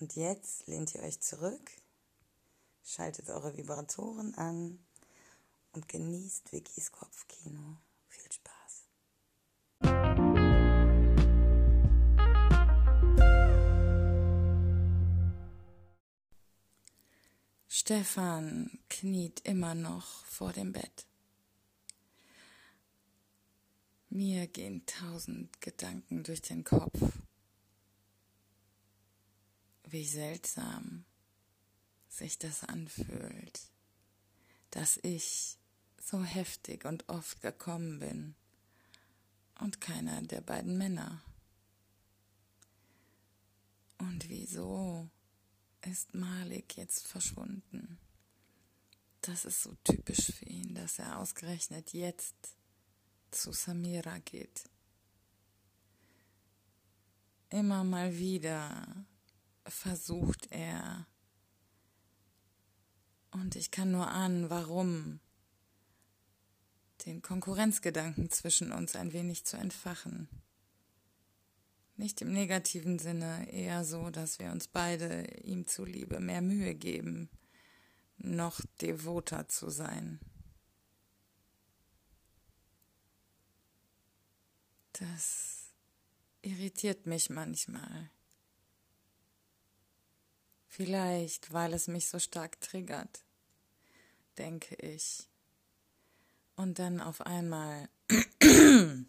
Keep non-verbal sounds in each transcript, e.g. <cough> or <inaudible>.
Und jetzt lehnt ihr euch zurück, schaltet eure Vibratoren an und genießt Vickys Kopfkino. Viel Spaß. Stefan kniet immer noch vor dem Bett. Mir gehen tausend Gedanken durch den Kopf. Wie seltsam sich das anfühlt, dass ich so heftig und oft gekommen bin und keiner der beiden Männer. Und wieso ist Malik jetzt verschwunden? Das ist so typisch für ihn, dass er ausgerechnet jetzt zu Samira geht. Immer mal wieder versucht er. Und ich kann nur ahnen, warum. Den Konkurrenzgedanken zwischen uns ein wenig zu entfachen. Nicht im negativen Sinne, eher so, dass wir uns beide ihm zuliebe mehr Mühe geben, noch devoter zu sein. Das irritiert mich manchmal. Vielleicht, weil es mich so stark triggert, denke ich. Und dann auf einmal <clears throat>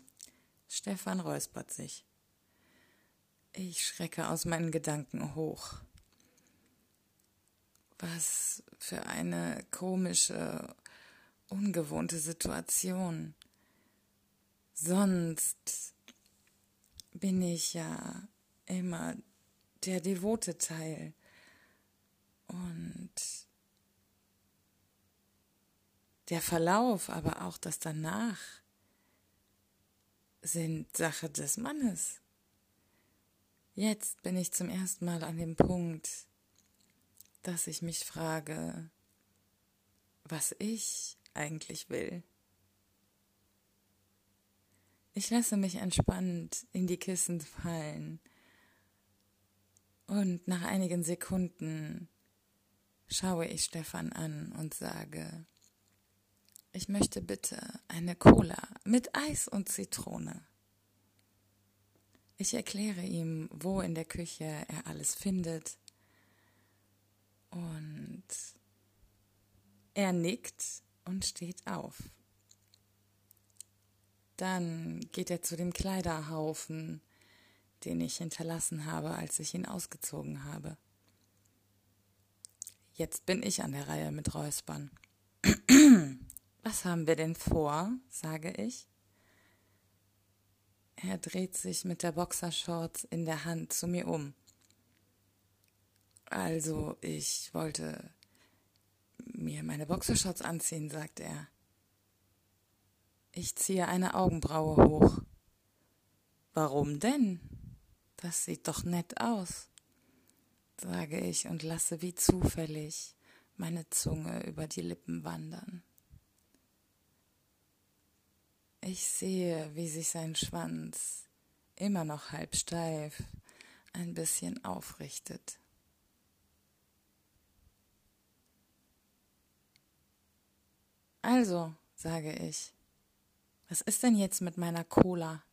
Stefan räuspert sich. Ich schrecke aus meinen Gedanken hoch. Was für eine komische, ungewohnte Situation. Sonst bin ich ja immer der devote Teil und der Verlauf, aber auch das danach sind Sache des Mannes. Jetzt bin ich zum ersten Mal an dem Punkt, dass ich mich frage, was ich eigentlich will. Ich lasse mich entspannt in die Kissen fallen und nach einigen Sekunden schaue ich Stefan an und sage, ich möchte bitte eine Cola mit Eis und Zitrone. Ich erkläre ihm, wo in der Küche er alles findet und er nickt und steht auf. Dann geht er zu dem Kleiderhaufen, den ich hinterlassen habe, als ich ihn ausgezogen habe. Jetzt bin ich an der Reihe mit Räuspern. <clears throat> Was haben wir denn vor? sage ich. Er dreht sich mit der Boxershorts in der Hand zu mir um. Also, ich wollte mir meine Boxershorts anziehen, sagt er. Ich ziehe eine Augenbraue hoch. Warum denn? Das sieht doch nett aus sage ich und lasse wie zufällig meine Zunge über die Lippen wandern. Ich sehe, wie sich sein Schwanz, immer noch halb steif, ein bisschen aufrichtet. Also, sage ich, was ist denn jetzt mit meiner Cola?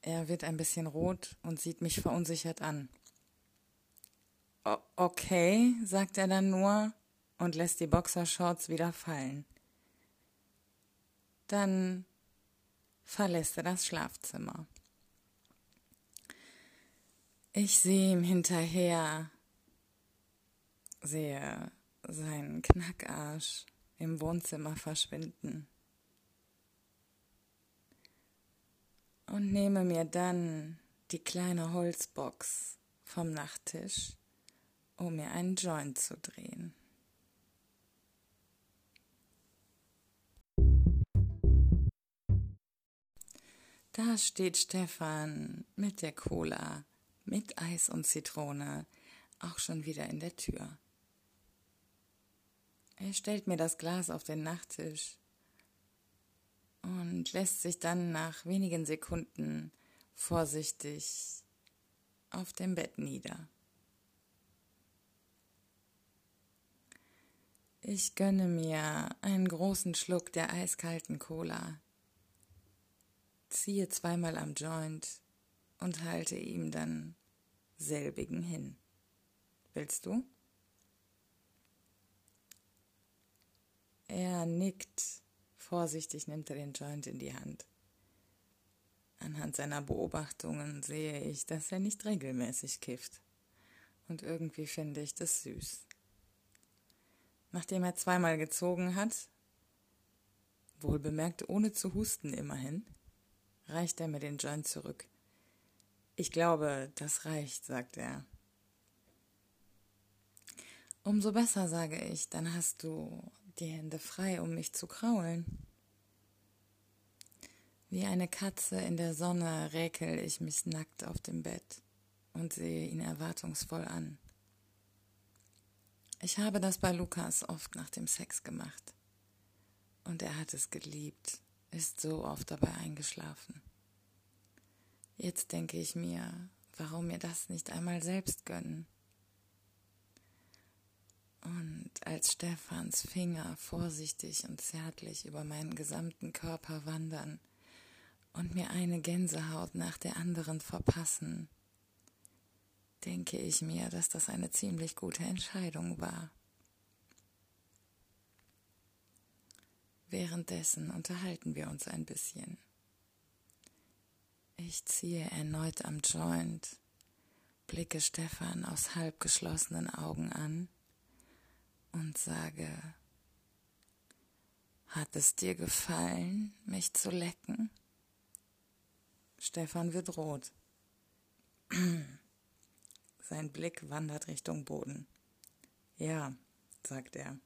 Er wird ein bisschen rot und sieht mich verunsichert an. Okay, sagt er dann nur und lässt die Boxershorts wieder fallen. Dann verlässt er das Schlafzimmer. Ich sehe ihm hinterher, sehe seinen Knackarsch im Wohnzimmer verschwinden und nehme mir dann die kleine Holzbox vom Nachttisch, um mir einen Joint zu drehen. Da steht Stefan mit der Cola, mit Eis und Zitrone, auch schon wieder in der Tür. Er stellt mir das Glas auf den Nachttisch und lässt sich dann nach wenigen Sekunden vorsichtig auf dem Bett nieder. Ich gönne mir einen großen Schluck der eiskalten Cola, ziehe zweimal am Joint und halte ihm dann selbigen hin. Willst du? Er nickt, vorsichtig nimmt er den Joint in die Hand. Anhand seiner Beobachtungen sehe ich, dass er nicht regelmäßig kifft. Und irgendwie finde ich das süß. Nachdem er zweimal gezogen hat, wohl bemerkt ohne zu husten immerhin, reicht er mir den Joint zurück. Ich glaube, das reicht, sagt er. Umso besser, sage ich, dann hast du die Hände frei, um mich zu kraulen. Wie eine Katze in der Sonne räkel ich mich nackt auf dem Bett und sehe ihn erwartungsvoll an. Ich habe das bei Lukas oft nach dem Sex gemacht. Und er hat es geliebt, ist so oft dabei eingeschlafen. Jetzt denke ich mir, warum mir das nicht einmal selbst gönnen? Und als Stephans Finger vorsichtig und zärtlich über meinen gesamten Körper wandern, und mir eine Gänsehaut nach der anderen verpassen, denke ich mir, dass das eine ziemlich gute Entscheidung war. Währenddessen unterhalten wir uns ein bisschen. Ich ziehe erneut am Joint, blicke Stefan aus halb geschlossenen Augen an und sage, hat es dir gefallen, mich zu lecken? Stefan wird rot. <clears throat> Sein Blick wandert Richtung Boden. Ja, sagt er.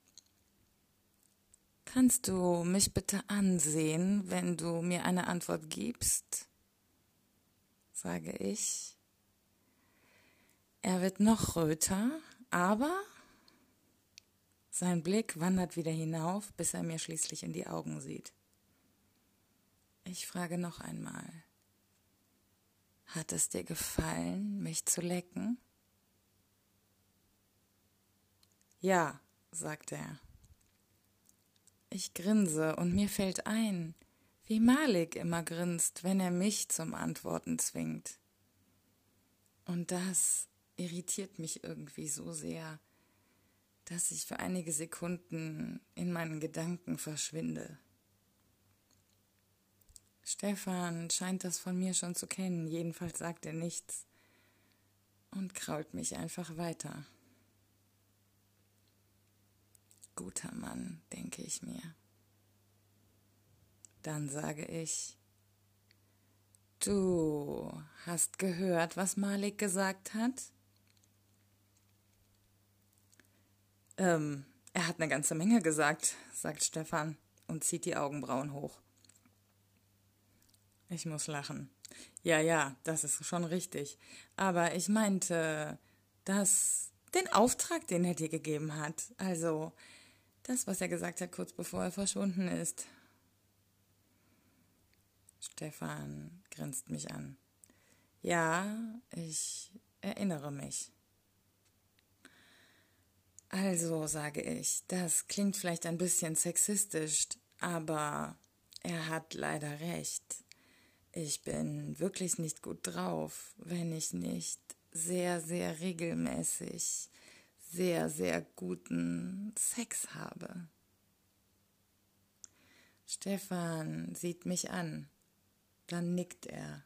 Kannst du mich bitte ansehen, wenn du mir eine Antwort gibst? sage ich. Er wird noch röter, aber sein Blick wandert wieder hinauf, bis er mir schließlich in die Augen sieht. Ich frage noch einmal. Hat es dir gefallen, mich zu lecken? Ja, sagt er. Ich grinse und mir fällt ein, wie Malik immer grinst, wenn er mich zum Antworten zwingt. Und das irritiert mich irgendwie so sehr, dass ich für einige Sekunden in meinen Gedanken verschwinde. Stefan scheint das von mir schon zu kennen, jedenfalls sagt er nichts und krault mich einfach weiter. Guter Mann, denke ich mir. Dann sage ich, du hast gehört, was Malik gesagt hat? Ähm, er hat eine ganze Menge gesagt, sagt Stefan und zieht die Augenbrauen hoch. Ich muss lachen. Ja, ja, das ist schon richtig. Aber ich meinte, dass den Auftrag, den er dir gegeben hat, also das, was er gesagt hat, kurz bevor er verschwunden ist. Stefan grinst mich an. Ja, ich erinnere mich. Also, sage ich, das klingt vielleicht ein bisschen sexistisch, aber er hat leider recht. Ich bin wirklich nicht gut drauf, wenn ich nicht sehr, sehr regelmäßig sehr, sehr guten Sex habe. Stefan sieht mich an. Dann nickt er.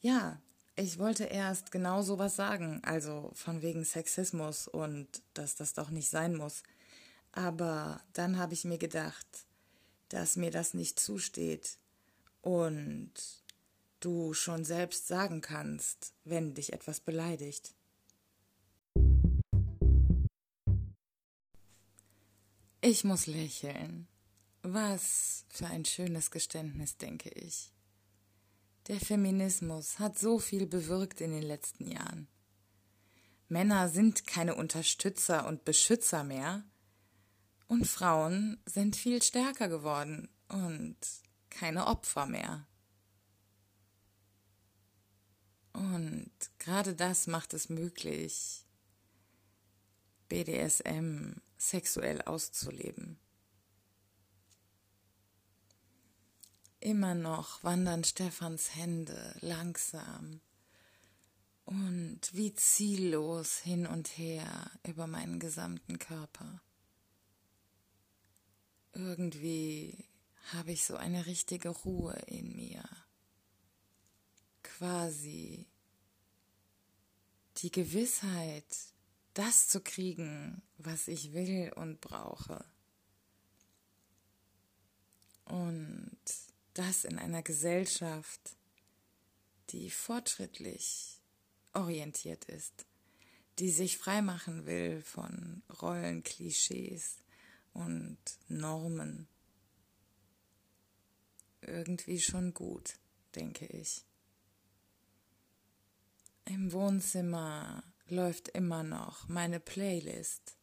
Ja, ich wollte erst genau sowas sagen, also von wegen Sexismus und dass das doch nicht sein muss. Aber dann habe ich mir gedacht, dass mir das nicht zusteht und du schon selbst sagen kannst, wenn dich etwas beleidigt. Ich muss lächeln. Was für ein schönes Geständnis, denke ich. Der Feminismus hat so viel bewirkt in den letzten Jahren. Männer sind keine Unterstützer und Beschützer mehr, und Frauen sind viel stärker geworden und keine Opfer mehr. Und gerade das macht es möglich, BDSM sexuell auszuleben. Immer noch wandern Stephans Hände langsam und wie ziellos hin und her über meinen gesamten Körper. Irgendwie habe ich so eine richtige Ruhe in mir. Quasi die Gewissheit, das zu kriegen, was ich will und brauche. Und das in einer Gesellschaft, die fortschrittlich orientiert ist, die sich freimachen will von Rollenklischees und Normen. Irgendwie schon gut, denke ich. Im Wohnzimmer läuft immer noch meine Playlist.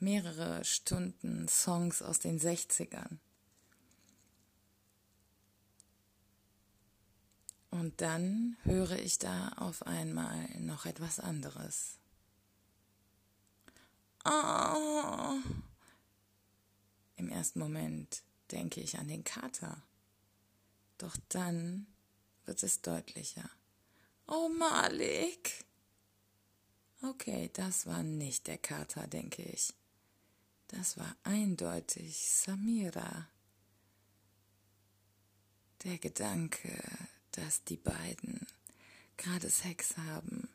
Mehrere Stunden Songs aus den 60ern. Und dann höre ich da auf einmal noch etwas anderes. Oh. Im ersten Moment denke ich an den Kater. Doch dann wird es deutlicher. Oh, Malik. Okay, das war nicht der Kater, denke ich. Das war eindeutig Samira. Der Gedanke, dass die beiden gerade Sex haben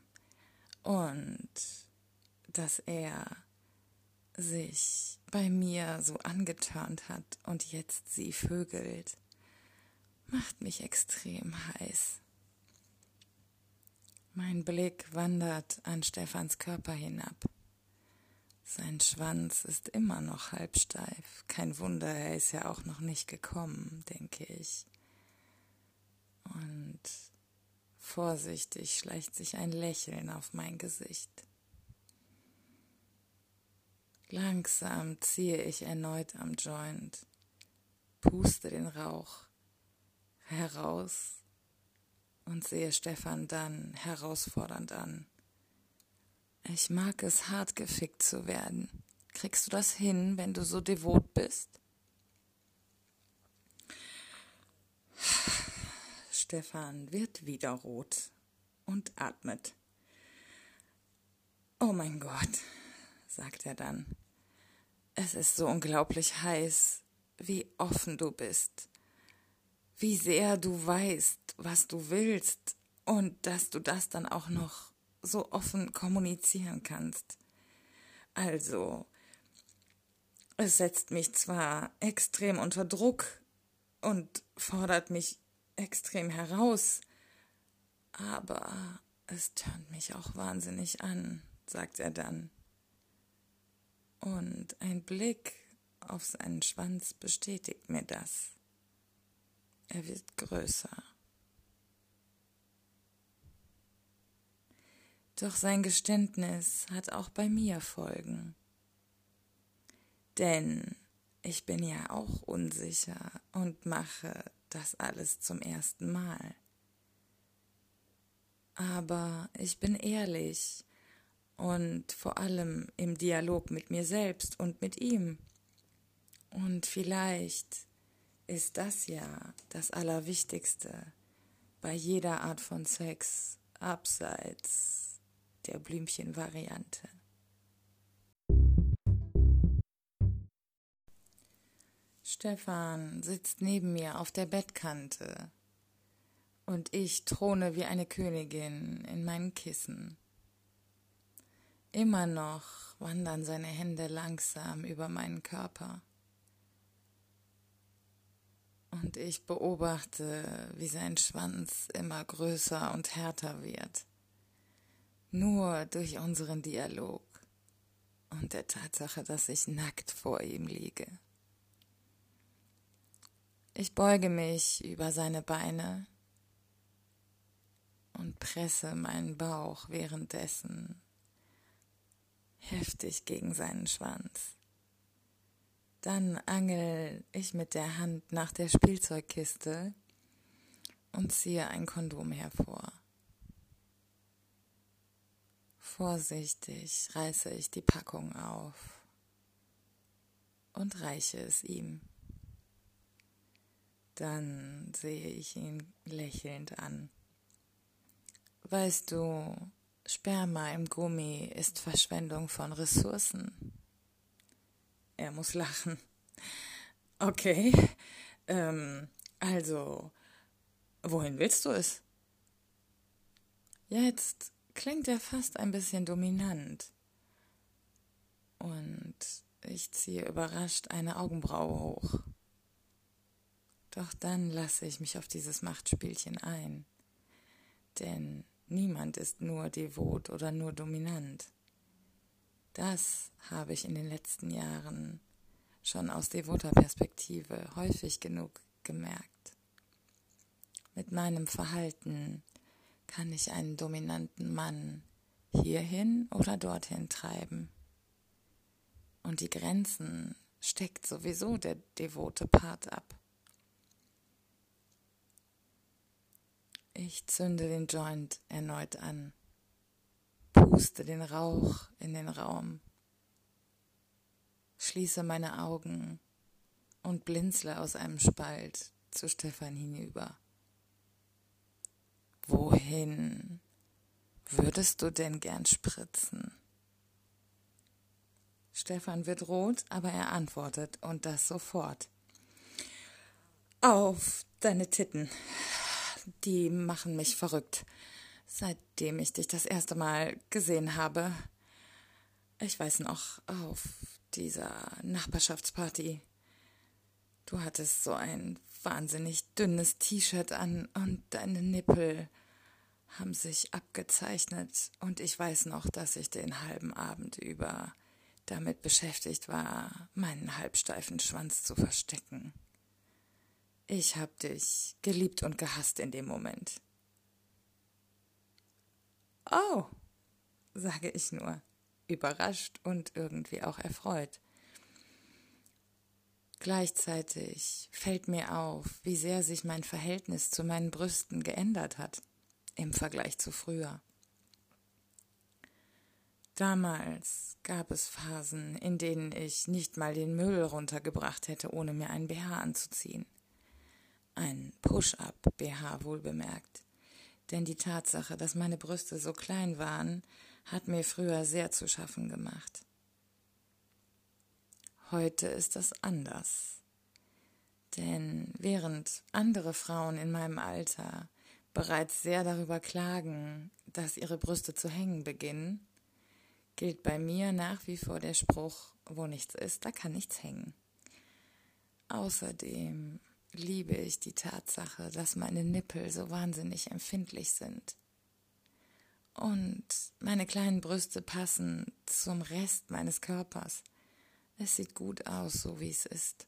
und dass er sich bei mir so angetörnt hat und jetzt sie vögelt, macht mich extrem heiß. Mein Blick wandert an Stephans Körper hinab. Sein Schwanz ist immer noch halb steif. Kein Wunder, er ist ja auch noch nicht gekommen, denke ich. Und vorsichtig schleicht sich ein Lächeln auf mein Gesicht. Langsam ziehe ich erneut am Joint, puste den Rauch heraus und sehe Stefan dann herausfordernd an. Ich mag es, hart gefickt zu werden. Kriegst du das hin, wenn du so devot bist? Stefan wird wieder rot und atmet. Oh mein Gott, sagt er dann. Es ist so unglaublich heiß, wie offen du bist wie sehr du weißt, was du willst und dass du das dann auch noch so offen kommunizieren kannst. Also, es setzt mich zwar extrem unter Druck und fordert mich extrem heraus, aber es tönt mich auch wahnsinnig an, sagt er dann. Und ein Blick auf seinen Schwanz bestätigt mir das. Er wird größer. Doch sein Geständnis hat auch bei mir Folgen. Denn ich bin ja auch unsicher und mache das alles zum ersten Mal. Aber ich bin ehrlich und vor allem im Dialog mit mir selbst und mit ihm. Und vielleicht ist das ja das Allerwichtigste bei jeder Art von Sex, abseits der Blümchen-Variante. Stefan sitzt neben mir auf der Bettkante und ich throne wie eine Königin in meinen Kissen. Immer noch wandern seine Hände langsam über meinen Körper. Und ich beobachte, wie sein Schwanz immer größer und härter wird. Nur durch unseren Dialog und der Tatsache, dass ich nackt vor ihm liege. Ich beuge mich über seine Beine und presse meinen Bauch währenddessen heftig gegen seinen Schwanz. Dann angel ich mit der Hand nach der Spielzeugkiste und ziehe ein Kondom hervor. Vorsichtig reiße ich die Packung auf und reiche es ihm. Dann sehe ich ihn lächelnd an. Weißt du, Sperma im Gummi ist Verschwendung von Ressourcen. Er muss lachen. Okay, ähm, also, wohin willst du es? Jetzt klingt er fast ein bisschen dominant. Und ich ziehe überrascht eine Augenbraue hoch. Doch dann lasse ich mich auf dieses Machtspielchen ein. Denn niemand ist nur devot oder nur dominant. Das habe ich in den letzten Jahren schon aus devoter Perspektive häufig genug gemerkt. Mit meinem Verhalten kann ich einen dominanten Mann hierhin oder dorthin treiben. Und die Grenzen steckt sowieso der devote Part ab. Ich zünde den Joint erneut an, puste den Rauch in den Raum, schließe meine Augen und blinzle aus einem Spalt zu Stefan hinüber. Wohin würdest du denn gern spritzen? Stefan wird rot, aber er antwortet und das sofort. Auf deine Titten die machen mich verrückt. Seitdem ich dich das erste Mal gesehen habe. Ich weiß noch, auf dieser Nachbarschaftsparty. Du hattest so ein wahnsinnig dünnes T-Shirt an und deine Nippel haben sich abgezeichnet und ich weiß noch, dass ich den halben Abend über damit beschäftigt war, meinen halbsteifen Schwanz zu verstecken. Ich hab dich geliebt und gehasst in dem Moment. Oh, sage ich nur, überrascht und irgendwie auch erfreut. Gleichzeitig fällt mir auf, wie sehr sich mein Verhältnis zu meinen Brüsten geändert hat im Vergleich zu früher. Damals gab es Phasen, in denen ich nicht mal den Müll runtergebracht hätte, ohne mir einen BH anzuziehen. Ein Push-up-BH wohlbemerkt. Denn die Tatsache, dass meine Brüste so klein waren, hat mir früher sehr zu schaffen gemacht. Heute ist das anders. Denn während andere Frauen in meinem Alter bereits sehr darüber klagen, dass ihre Brüste zu hängen beginnen, gilt bei mir nach wie vor der Spruch, wo nichts ist, da kann nichts hängen. Außerdem liebe ich die Tatsache, dass meine Nippel so wahnsinnig empfindlich sind. Und meine kleinen Brüste passen zum Rest meines Körpers. Es sieht gut aus, so wie es ist.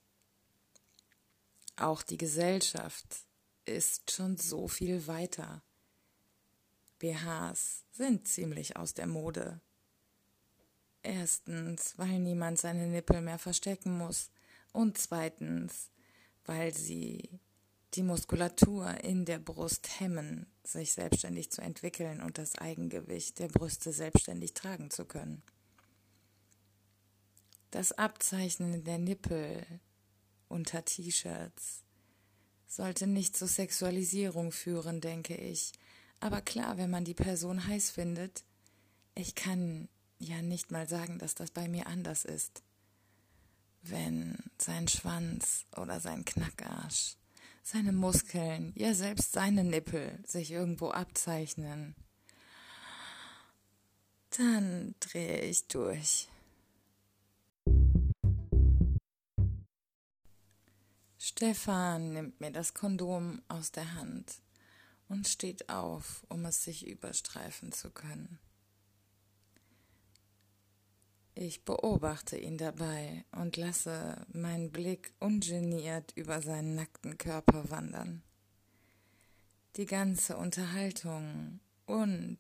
Auch die Gesellschaft ist schon so viel weiter. BHs sind ziemlich aus der Mode. Erstens, weil niemand seine Nippel mehr verstecken muss. Und zweitens, weil sie die Muskulatur in der Brust hemmen, sich selbstständig zu entwickeln und das Eigengewicht der Brüste selbstständig tragen zu können. Das Abzeichnen der Nippel unter T-Shirts sollte nicht zur Sexualisierung führen, denke ich, Aber klar, wenn man die Person heiß findet, ich kann ja nicht mal sagen, dass das bei mir anders ist. Wenn sein Schwanz oder sein Knackarsch, seine Muskeln, ja selbst seine Nippel sich irgendwo abzeichnen, dann drehe ich durch. Stefan nimmt mir das Kondom aus der Hand und steht auf, um es sich überstreifen zu können. Ich beobachte ihn dabei und lasse meinen Blick ungeniert über seinen nackten Körper wandern. Die ganze Unterhaltung und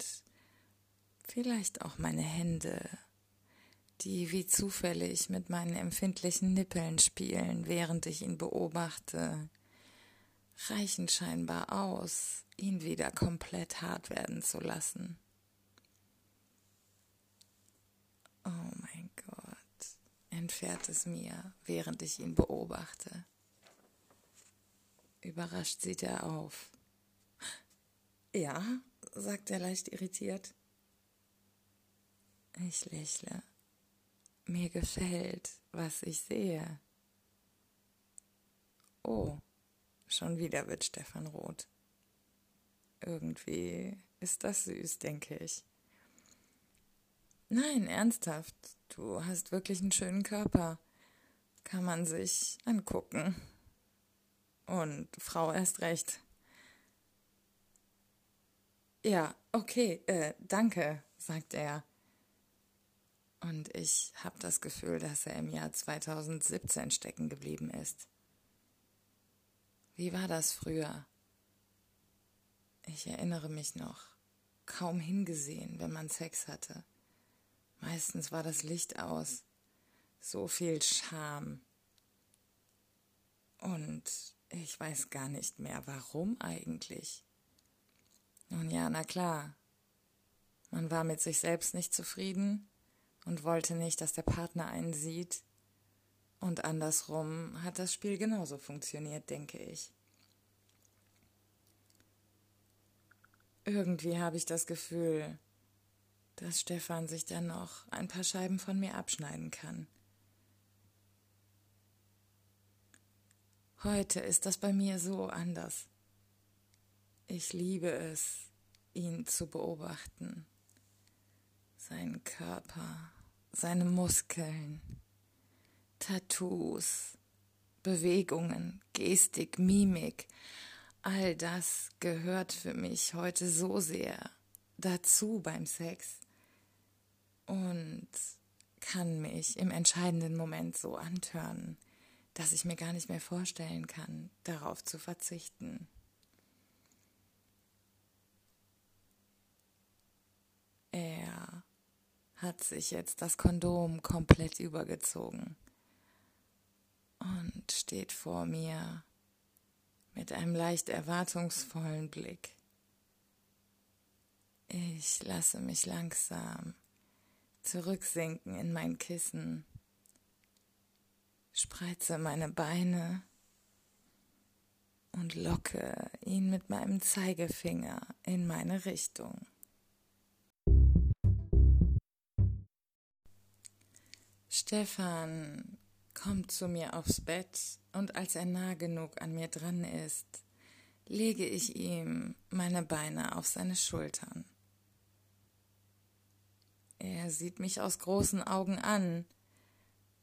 vielleicht auch meine Hände, die wie zufällig mit meinen empfindlichen Nippeln spielen, während ich ihn beobachte, reichen scheinbar aus, ihn wieder komplett hart werden zu lassen. Oh mein Gott, entfährt es mir, während ich ihn beobachte. Überrascht sieht er auf. Ja, sagt er leicht irritiert. Ich lächle. Mir gefällt, was ich sehe. Oh, schon wieder wird Stefan rot. Irgendwie ist das süß, denke ich. Nein, ernsthaft, du hast wirklich einen schönen Körper. Kann man sich angucken. Und Frau erst recht. Ja, okay, äh, danke, sagt er. Und ich habe das Gefühl, dass er im Jahr 2017 stecken geblieben ist. Wie war das früher? Ich erinnere mich noch, kaum hingesehen, wenn man Sex hatte. Meistens war das Licht aus. So viel Scham. Und ich weiß gar nicht mehr, warum eigentlich. Nun ja, na klar. Man war mit sich selbst nicht zufrieden und wollte nicht, dass der Partner einen sieht. Und andersrum hat das Spiel genauso funktioniert, denke ich. Irgendwie habe ich das Gefühl, dass Stefan sich dann noch ein paar Scheiben von mir abschneiden kann. Heute ist das bei mir so anders. Ich liebe es, ihn zu beobachten. Sein Körper, seine Muskeln, Tattoos, Bewegungen, Gestik, Mimik, all das gehört für mich heute so sehr dazu beim Sex und kann mich im entscheidenden Moment so antören, dass ich mir gar nicht mehr vorstellen kann, darauf zu verzichten. Er hat sich jetzt das Kondom komplett übergezogen und steht vor mir mit einem leicht erwartungsvollen Blick. Ich lasse mich langsam zurücksinken in mein Kissen, spreize meine Beine und locke ihn mit meinem Zeigefinger in meine Richtung. Stefan kommt zu mir aufs Bett und als er nah genug an mir dran ist, lege ich ihm meine Beine auf seine Schultern. Er sieht mich aus großen Augen an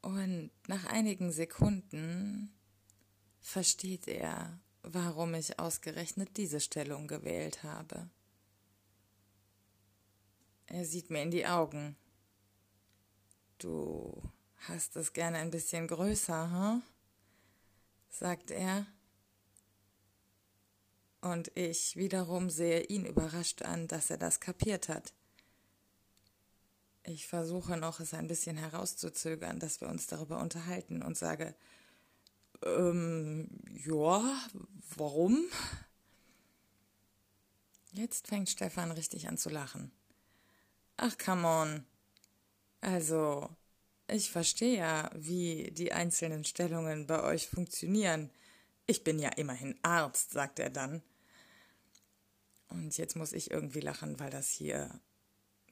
und nach einigen Sekunden versteht er, warum ich ausgerechnet diese Stellung gewählt habe. Er sieht mir in die Augen. Du hast es gerne ein bisschen größer, hm? sagt er. Und ich wiederum sehe ihn überrascht an, dass er das kapiert hat. Ich versuche noch, es ein bisschen herauszuzögern, dass wir uns darüber unterhalten und sage, ähm, ja, warum? Jetzt fängt Stefan richtig an zu lachen. Ach, come on. Also, ich verstehe ja, wie die einzelnen Stellungen bei euch funktionieren. Ich bin ja immerhin Arzt, sagt er dann. Und jetzt muss ich irgendwie lachen, weil das hier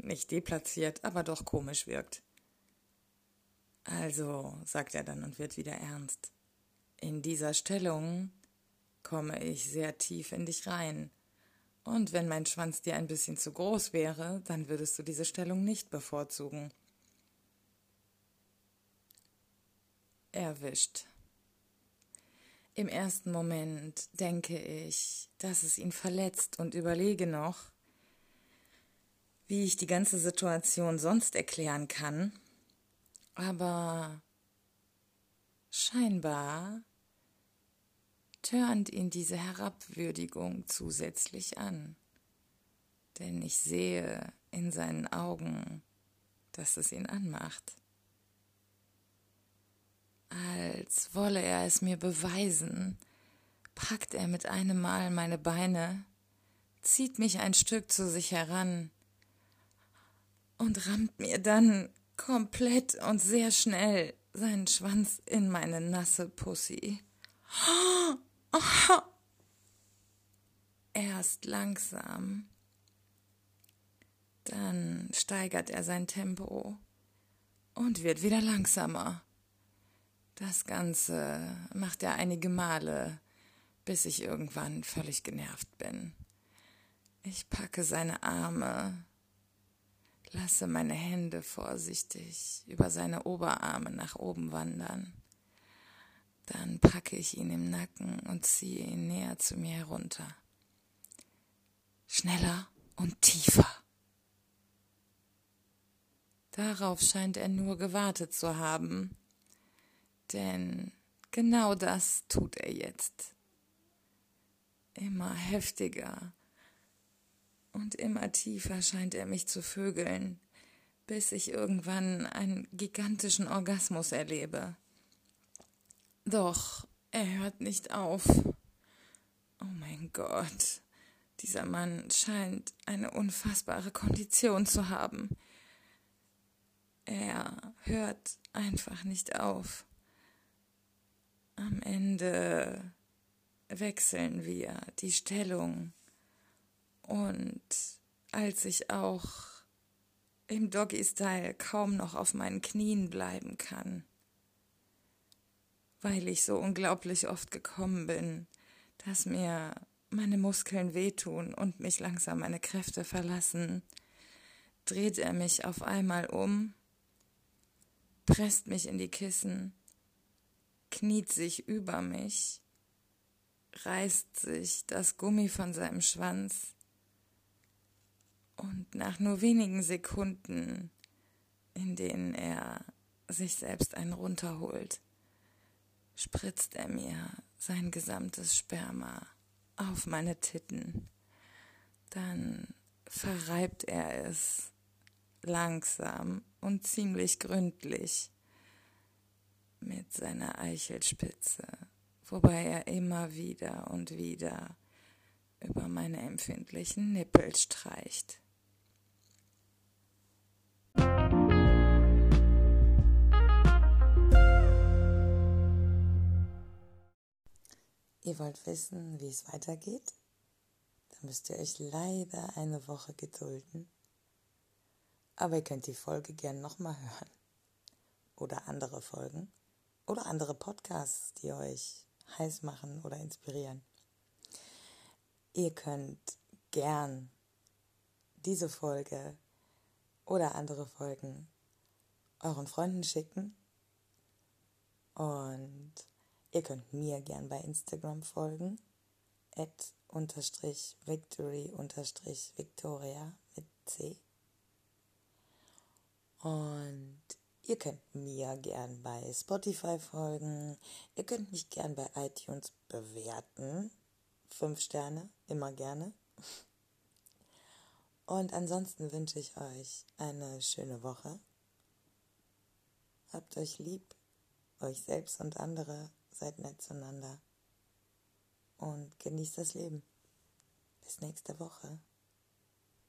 nicht deplatziert, aber doch komisch wirkt. Also, sagt er dann und wird wieder ernst. In dieser Stellung komme ich sehr tief in dich rein. Und wenn mein Schwanz dir ein bisschen zu groß wäre, dann würdest du diese Stellung nicht bevorzugen. Erwischt. Im ersten Moment denke ich, dass es ihn verletzt und überlege noch, wie ich die ganze Situation sonst erklären kann. Aber scheinbar törnt ihn diese Herabwürdigung zusätzlich an. Denn ich sehe in seinen Augen, dass es ihn anmacht als wolle er es mir beweisen, packt er mit einem Mal meine Beine, zieht mich ein Stück zu sich heran und rammt mir dann komplett und sehr schnell seinen Schwanz in meine nasse Pussy. <gasps> Erst langsam, dann steigert er sein Tempo und wird wieder langsamer. Das Ganze macht er einige Male, bis ich irgendwann völlig genervt bin. Ich packe seine Arme, lasse meine Hände vorsichtig über seine Oberarme nach oben wandern. Dann packe ich ihn im Nacken und ziehe ihn näher zu mir herunter. Schneller und tiefer. Darauf scheint er nur gewartet zu haben, denn genau das tut er jetzt. Immer heftiger und immer tiefer scheint er mich zu vögeln, bis ich irgendwann einen gigantischen Orgasmus erlebe. Doch er hört nicht auf. Oh mein Gott, dieser Mann scheint eine unfassbare Kondition zu haben. Er hört einfach nicht auf. Am Ende wechseln wir die Stellung und als ich auch im Doggy-Style kaum noch auf meinen Knien bleiben kann, weil ich so unglaublich oft gekommen bin, dass mir meine Muskeln wehtun und mich langsam meine Kräfte verlassen, dreht er mich auf einmal um, presst mich in die Kissen kniet sich über mich, reißt sich das Gummi von seinem Schwanz und nach nur wenigen Sekunden, in denen er sich selbst einen runterholt, spritzt er mir sein gesamtes Sperma auf meine Titten. Dann verreibt er es langsam und ziemlich gründlich mit seiner Eichelspitze, wobei er immer wieder und wieder über meine empfindlichen Nippel streicht. Ihr wollt wissen, wie es weitergeht? Dann müsst ihr euch leider eine Woche gedulden. Aber ihr könnt die Folge gern nochmal hören. Oder andere Folgen oder andere Podcasts, die euch heiß machen oder inspirieren. Ihr könnt gern diese Folge oder andere Folgen euren Freunden schicken und ihr könnt mir gern bei Instagram folgen at unterstrich victory unterstrich victoria mit C und Ihr könnt mir gern bei Spotify folgen. Ihr könnt mich gern bei iTunes bewerten. Fünf Sterne, immer gerne. Und ansonsten wünsche ich euch eine schöne Woche. Habt euch lieb, euch selbst und andere, seid nett zueinander und genießt das Leben. Bis nächste Woche.